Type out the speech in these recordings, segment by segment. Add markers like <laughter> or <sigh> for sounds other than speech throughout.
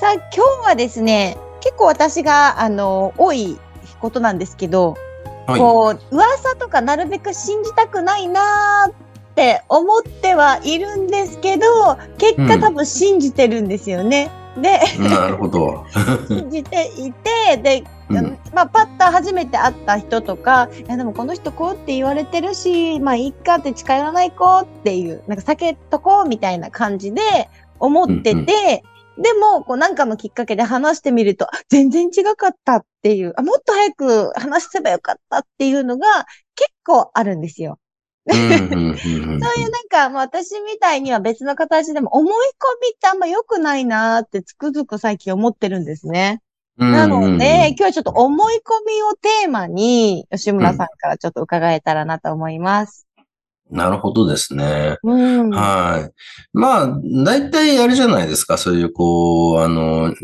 さあ今日はですね結構私があの多いことなんですけどはい。こう、噂とかなるべく信じたくないなーって思ってはいるんですけど、結うん果多分信じてるんですよね。で、なるほど。<laughs> <laughs> 信じていて、で、うんまあ、パッと初めて会った人とか、いや、でもこの人こうって言われてるし、まあ、いいかって近寄らないこうっていう、なんか避けとこうみたいな感じで思ってて、うんうんでも、こうなんかのきっかけで話してみると、あ全然違かったっていう、あ、もっと早く話せばよかったっていうのが結構あるんですよ。<laughs> そういうなんか、まあ私みたいには別の形でも思い込みってあんま良くないなーってつくづく最近思ってるんですね。なので、今日はちょっと思い込みをテーマに、吉村さんからちょっと伺えたらなと思います。なるほどですね。うん。はい。まあ、大体あれじゃないですか。そういう、こう、あの、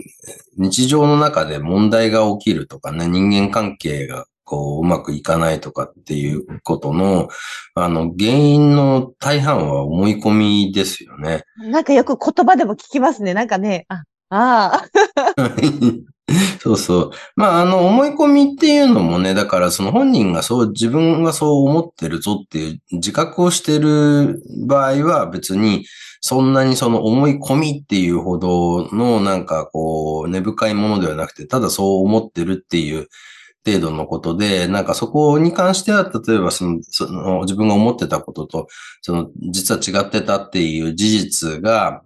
日常の中で問題が起きるとかね、人間関係が、こう、うまくいかないとかっていうことの、あの、原因の大半は思い込みですよね。なんかよく言葉でも聞きますね。なんかね、あ、ああ、<laughs> <laughs> <laughs> そうそう。まあ、あの、思い込みっていうのもね、だからその本人がそう、自分がそう思ってるぞっていう自覚をしてる場合は別に、そんなにその思い込みっていうほどのなんかこう、根深いものではなくて、ただそう思ってるっていう程度のことで、なんかそこに関しては、例えばその、その自分が思ってたことと、その、実は違ってたっていう事実が、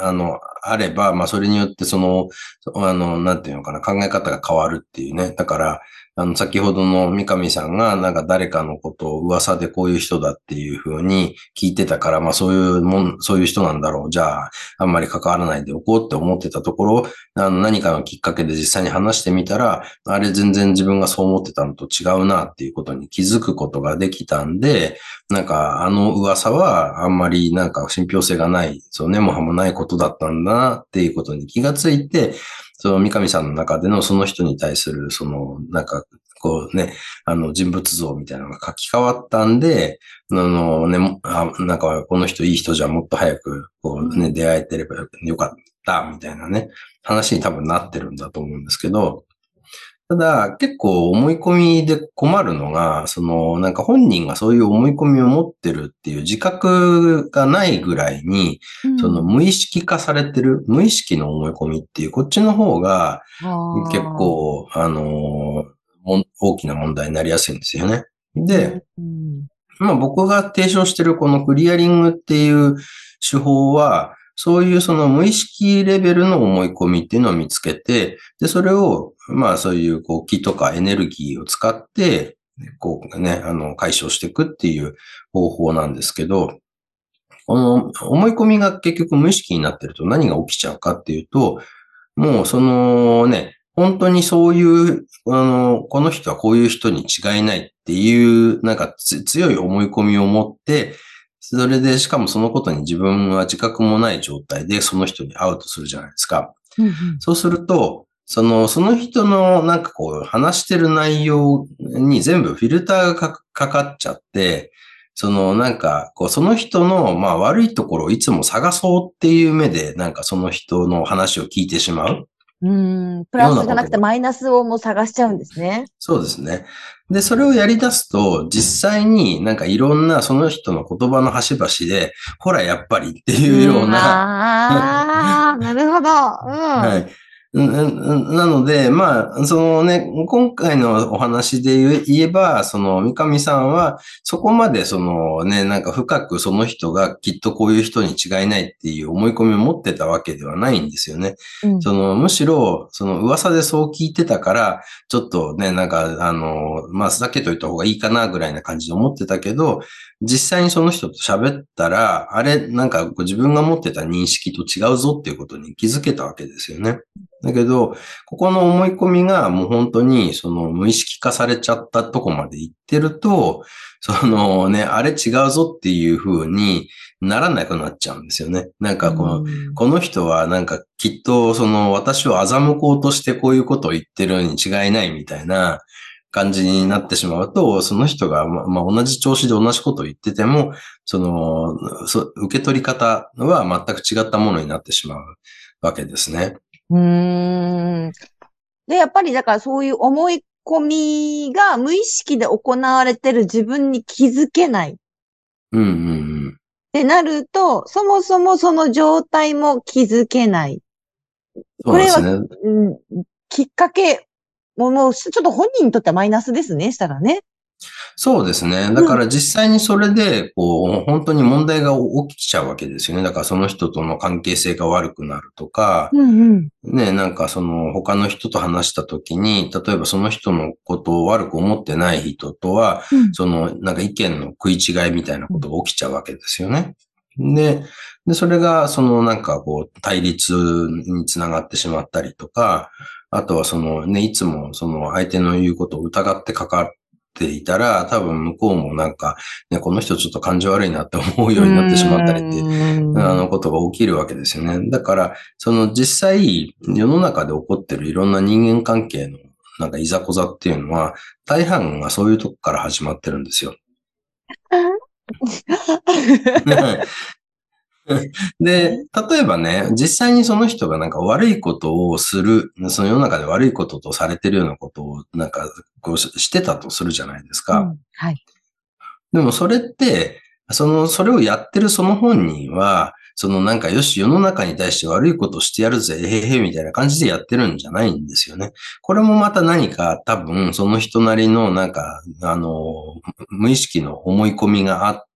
あの、あれば、まあ、それによって、その、あの、なんていうのかな、考え方が変わるっていうね。だから、あの、先ほどの三上さんが、なんか誰かのことを噂でこういう人だっていうふうに聞いてたから、まあ、そういうもん、そういう人なんだろう。じゃあ、あんまり関わらないでおこうって思ってたところ、あの、何かのきっかけで実際に話してみたら、あれ全然自分がそう思ってたのと違うなっていうことに気づくことができたんで、なんか、あの噂はあんまりなんか信憑性がない、そう根も葉もないことだったんだなっていうことに気がついて、その三上さんの中でのその人に対する、その、なんか、こうね、あの人物像みたいなのが書き換わったんで、あのね、あなんかこの人いい人じゃんもっと早く、こうね、出会えてればよかった、みたいなね、話に多分なってるんだと思うんですけど、ただ、結構思い込みで困るのが、その、なんか本人がそういう思い込みを持ってるっていう自覚がないぐらいに、その無意識化されてる、無意識の思い込みっていう、こっちの方が結、構、あの大きな問題になりやすいんですよね。で、うん。まあ僕が提唱してるこのクリアリングっていう手法は、そういうその無意識レベルの思い込みっていうのを見つけて、で、それを、まあそういうこう気とかエネルギーを使って、こうね、あの、解消していくっていう方法なんですけど、この思い込みが結局無意識になってると何が起きちゃうかっていうと、もうそのね、本当にそういう、あの、この人はこういう人に違いないっていう、なんか強い思い込みを持って、それで、しかもそのことに自分は自覚もない状態でその人に会うとするじゃないですか。うんうんそうすると、その、その人のなんかこう話してる内容に全部フィルターがかかかっちゃって、そのなんかこうその人のまあ悪いところをいつも探そうっていう目でなんかその人の話を聞いてしまう。うん。プラスじゃなくてマイナスをもう探しちゃうんですね。そうですね。で、それをやり出すと、実際になんかいろんなその人の言葉の端々で、ほら、やっぱりっていうような、ああ、なるほど。うん。<laughs> はい。うんうんなので、まあ、そのね、今回のお話で言えば、その三上さんは、そこまでそのね、なんか深くその人がきっとこういう人に違いないっていう思い込みを持ってたわけではないんですよね。うんその、むしろ、その噂でそう聞いてたから、ちょっとね、なんか、あの、まあ、避けといた方がいいかな、ぐらいな感じで思ってたけど、実際にその人と喋ったら、あれ、なんか自分が持ってた認識と違うぞっていうことに気づけたわけですよね。だけど、ここの思い込みがもう本当にその無意識化されちゃったとこまで行ってると、そのね、あれ違うぞっていう風にならなくなっちゃうんですよね。なんかこの、この人はなんかきっとその私を欺こうとしてこういうことを言ってるに違いないみたいな感じになってしまうと、その人がままあ同じ調子で同じことを言ってても、その、そ受け取り方は全く違ったものになってしまうわけですね。うーん。で、やっぱりだからそういう思い込みが無意識で行われてる自分に気づけないっうんうんうん。てなると、そもそもその状態も気づけない。そうですね。うん、きっかけももうちょっと本人にとってはマイナスですね、したらね。そうですね。だから実際にそれで、こう、本当に問題が起きちゃうわけですよね。だからその人との関係性が悪くなるとか、うんうん。ね、なんかその他の人と話したときに、例えばその人のことを悪く思ってない人とは、うんそのなんか意見の食い違いみたいなことが起きちゃうわけですよね。で、で、それがそのなんかこう対立につながってしまったりとか、あとはそのね、いつもその相手の言うことを疑ってかかっていたら、多分向こうもなんか、ね、この人ちょっと感じ悪いなって思うようになってしまったりってうんあのことが起きるわけですよね。だから、その実際、世の中で起こってるいろんな人間関係のなんかいざこざっていうのは、大半がそういうとこから始まってるんですよ。<laughs> <laughs> <laughs> で、例えばね、実際にその人がなんか悪いことをする、その世の中で悪いこととされてるようなことをなんかこうししてたとするじゃないですか。うんはい。でもそれって、その、それをやってるその本人は、そのなんかよし、世の中に対して悪いことしてやるぜ、へへへみたいな感じでやってるんじゃないんですよね。これもまた何か多分その人なりのなんか、あの、無意識の思い込みがあって、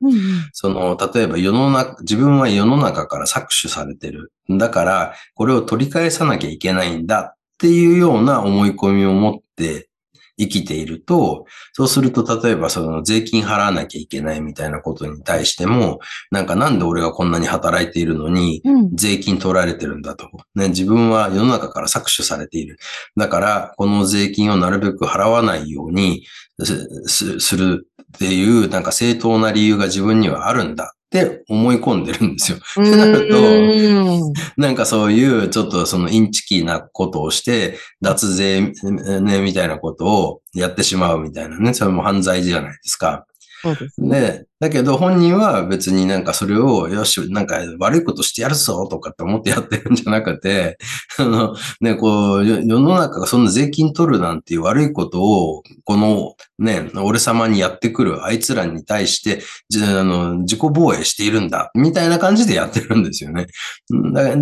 うんうんその、例えば世の中、自分は世の中から搾取されてる。だから、これを取り返さなきゃいけないんだっていうような思い込みを持って生きていると、そうすると、例えばその税金払わなきゃいけないみたいなことに対しても、なんかなんで俺がこんなに働いているのに、うん税金取られてるんだと。ね、自分は世の中から搾取されている。だから、この税金をなるべく払わないようにするっていう、なんか正当な理由が自分にはあるんだって思い込んでるんですよ。なるとうんなんかそういう、ちょっとそのインチキなことをして、脱税ね、みたいなことをやってしまうみたいなね。それも犯罪じゃないですか。そうですね。だけど本人は別になんかそれを、よし、なんか悪いことしてやるぞとかって思ってやってるんじゃなくて、<laughs> あの、ね、こう、世の中がそんな税金取るなんていう悪いことを、このね、俺様にやってくるあいつらに対して、じあの、自己防衛しているんだ、みたいな感じでやってるんですよね。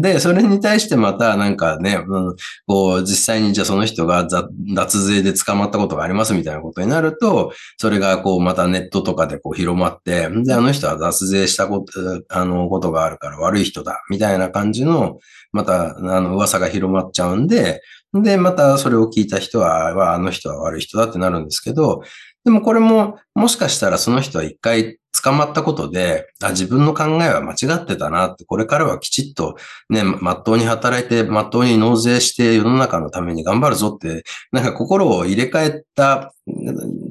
で、それに対してまたなんかね、うんこう、実際にじゃあその人がざ脱税で捕まったことがありますみたいなことになると、それがこうまたネットとかでこう広まって、で、あの人は脱税したこと、あの、ことがあるから悪い人だ、みたいな感じの、また、あの、噂が広まっちゃうんで、で、またそれを聞いた人は、はあの人は悪い人だってなるんですけど、でもこれも、もしかしたらその人は一回捕まったことで、あ、自分の考えは間違ってたなって、これからはきちっとね、まっとうに働いて、まっとうに納税して世の中のために頑張るぞって、なんか心を入れ替えた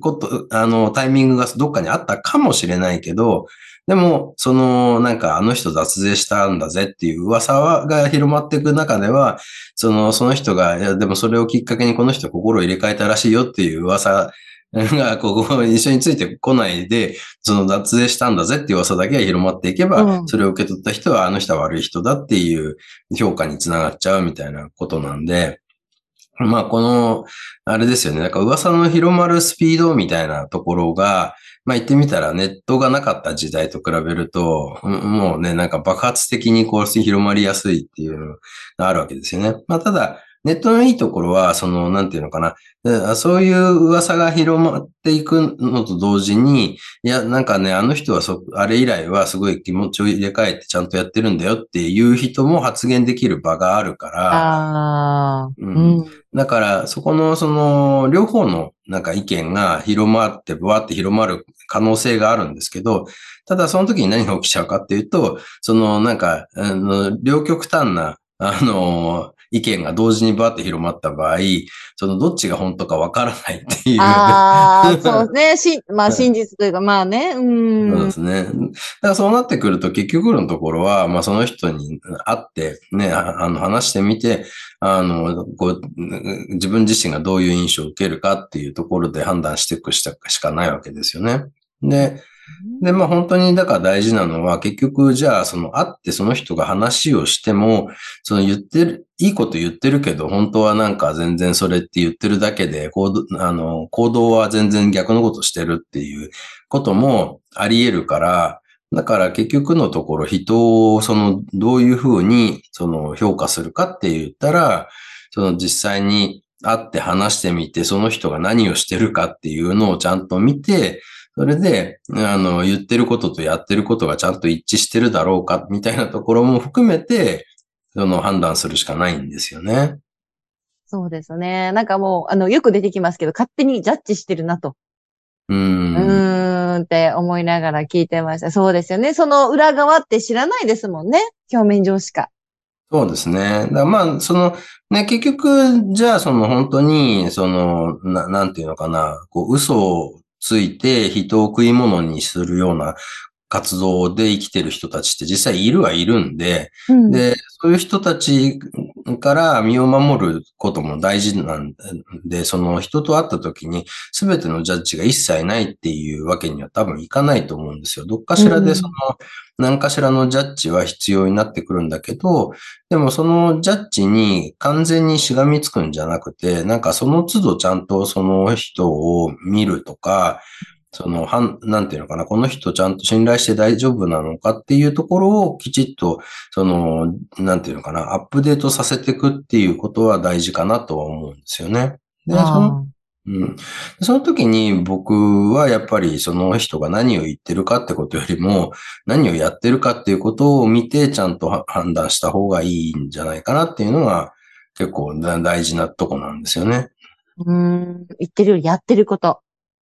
こと、あの、タイミングがどっかにあったかもしれないけど、でも、その、なんか、あの人脱税したんだぜっていう噂が広まっていく中では、その、その人が、いや、でもそれをきっかけにこの人心を入れ替えたらしいよっていう噂 <laughs> が、ここ一緒についてこないで、その脱税したんだぜっていう噂だけが広まっていけば、うんそれを受け取った人は、あの人は悪い人だっていう評価につながっちゃうみたいなことなんで、まあ、この、あれですよね。なんか噂の広まるスピードみたいなところが、まあ言ってみたらネットがなかった時代と比べると、うんもうね、なんか爆発的にこう広まりやすいっていうのがあるわけですよね。まあただ、ネットのいいところは、その、なんていうのかな。でそういう噂が広まっていくのと同時に、いや、なんかね、あの人はそ、あれ以来はすごい気持ちを入れ替えてちゃんとやってるんだよっていう人も発言できる場があるから、ああ、ううんん。だから、そこの、その、両方の、なんか意見が広まって、ぶわって広まる可能性があるんですけど、ただその時に何が起きちゃうかっていうと、その、なんか、あの、両極端な、あの、意見が同時にバーって広まった場合、そのどっちが本当かわからないっていう。ああ、そうですね。<laughs> し、まあ真実というか、まあね。うん。そうですね。だからそうなってくると結局のところは、まあその人に会ってね、あの話してみて、あの、こう、自分自身がどういう印象を受けるかっていうところで判断していくしかないわけですよね。で、で、まあ本当にだから大事なのは結局じゃあその会ってその人が話をしても、その言ってる、いいこと言ってるけど本当はなんか全然それって言ってるだけで行動、あの、行動は全然逆のことしてるっていうこともあり得るから、だから結局のところ人をそのどういうふうにその評価するかって言ったら、その実際に会って話してみて、その人が何をしてるかっていうのをちゃんと見て、それで、あの、言ってることとやってることがちゃんと一致してるだろうか、みたいなところも含めて、その判断するしかないんですよね。そうですね。なんかもう、あの、よく出てきますけど、勝手にジャッジしてるなと。うん。うーんって思いながら聞いてました。そうですよね。その裏側って知らないですもんね。表面上しか。そうですね。だまあ、その、ね、結局、じゃあ、その本当に、その、ななんていうのかな、こう、嘘ついて人を食い物にするような活動で生きてる人たちって実際いるはいるんで、うん、で、そういう人たちから身を守ることも大事なんで、その人と会った時に全てのジャッジが一切ないっていうわけには多分いかないと思うんですよ。どっかしらでその、何かしらのジャッジは必要になってくるんだけど、でもそのジャッジに完全にしがみつくんじゃなくて、なんかその都度ちゃんとその人を見るとか、その、はん、なんていうのかな、この人ちゃんと信頼して大丈夫なのかっていうところをきちっと、その、なんていうのかな、アップデートさせていくっていうことは大事かなとは思うんですよね。で、その、うん。その時に僕はやっぱりその人が何を言ってるかってことよりも、何をやってるかっていうことを見てちゃんと判断した方がいいんじゃないかなっていうのが結構大事なとこなんですよね。うん。言ってるよりやってること。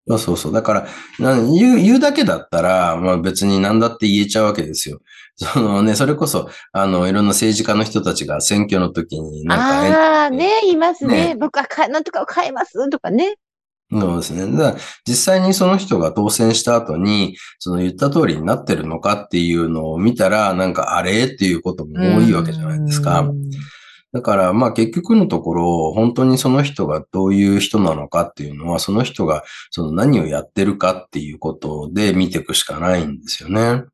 そうそうそう。だから、言う、言うだけだったら、まあ別に何だって言えちゃうわけですよ。<laughs> そのね、それこそ、あの、いろんな政治家の人たちが選挙の時になんか、ああ、ね、いますね。ね僕はか、なんとかを変えますとかね。そうですね。だ実際にその人が当選した後に、その言った通りになってるのかっていうのを見たら、なんかあれっていうことも多いわけじゃないですか。だから、まあ結局のところ、本当にその人がどういう人なのかっていうのは、その人がその何をやってるかっていうことで見ていくしかないんですよね。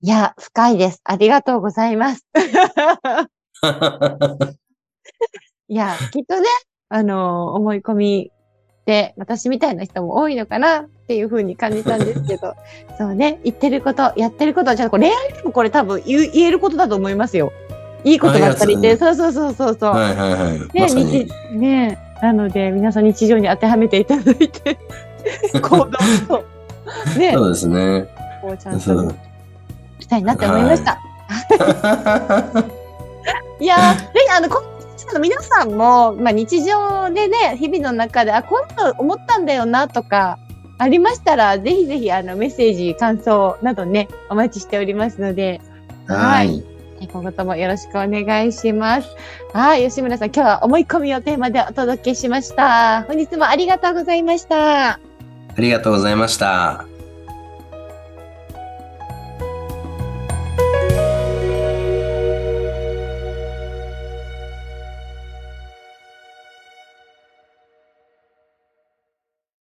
いや、深いです。ありがとうございます。<laughs> いや、きっとね、あの、思い込みで、私みたいな人も多いのかなっていうふうに感じたんですけど、<laughs> そうね、言ってること、やってること、じゃあ恋愛でもこれ多分言えることだと思いますよ。いいことばっかりで、そうそうそうそうそう。はいはいはい。ね、ま、日ねなので、皆さん日常に当てはめていただいて、行動と、ね。そうですね。こうちゃんと、したいなって思いました。はい、いやぜひ、あの、の皆さんも、まあ、日常でね、日々の中で、あ、こういうの思ったんだよなとか、ありましたら、ぜひぜひ、あの、メッセージ、感想などね、お待ちしておりますので、はい。今後ともよろしくお願いします。はい、吉村さん、今日は思い込みをテーマでお届けしました。本日もありがとうございました。ありがとうございました。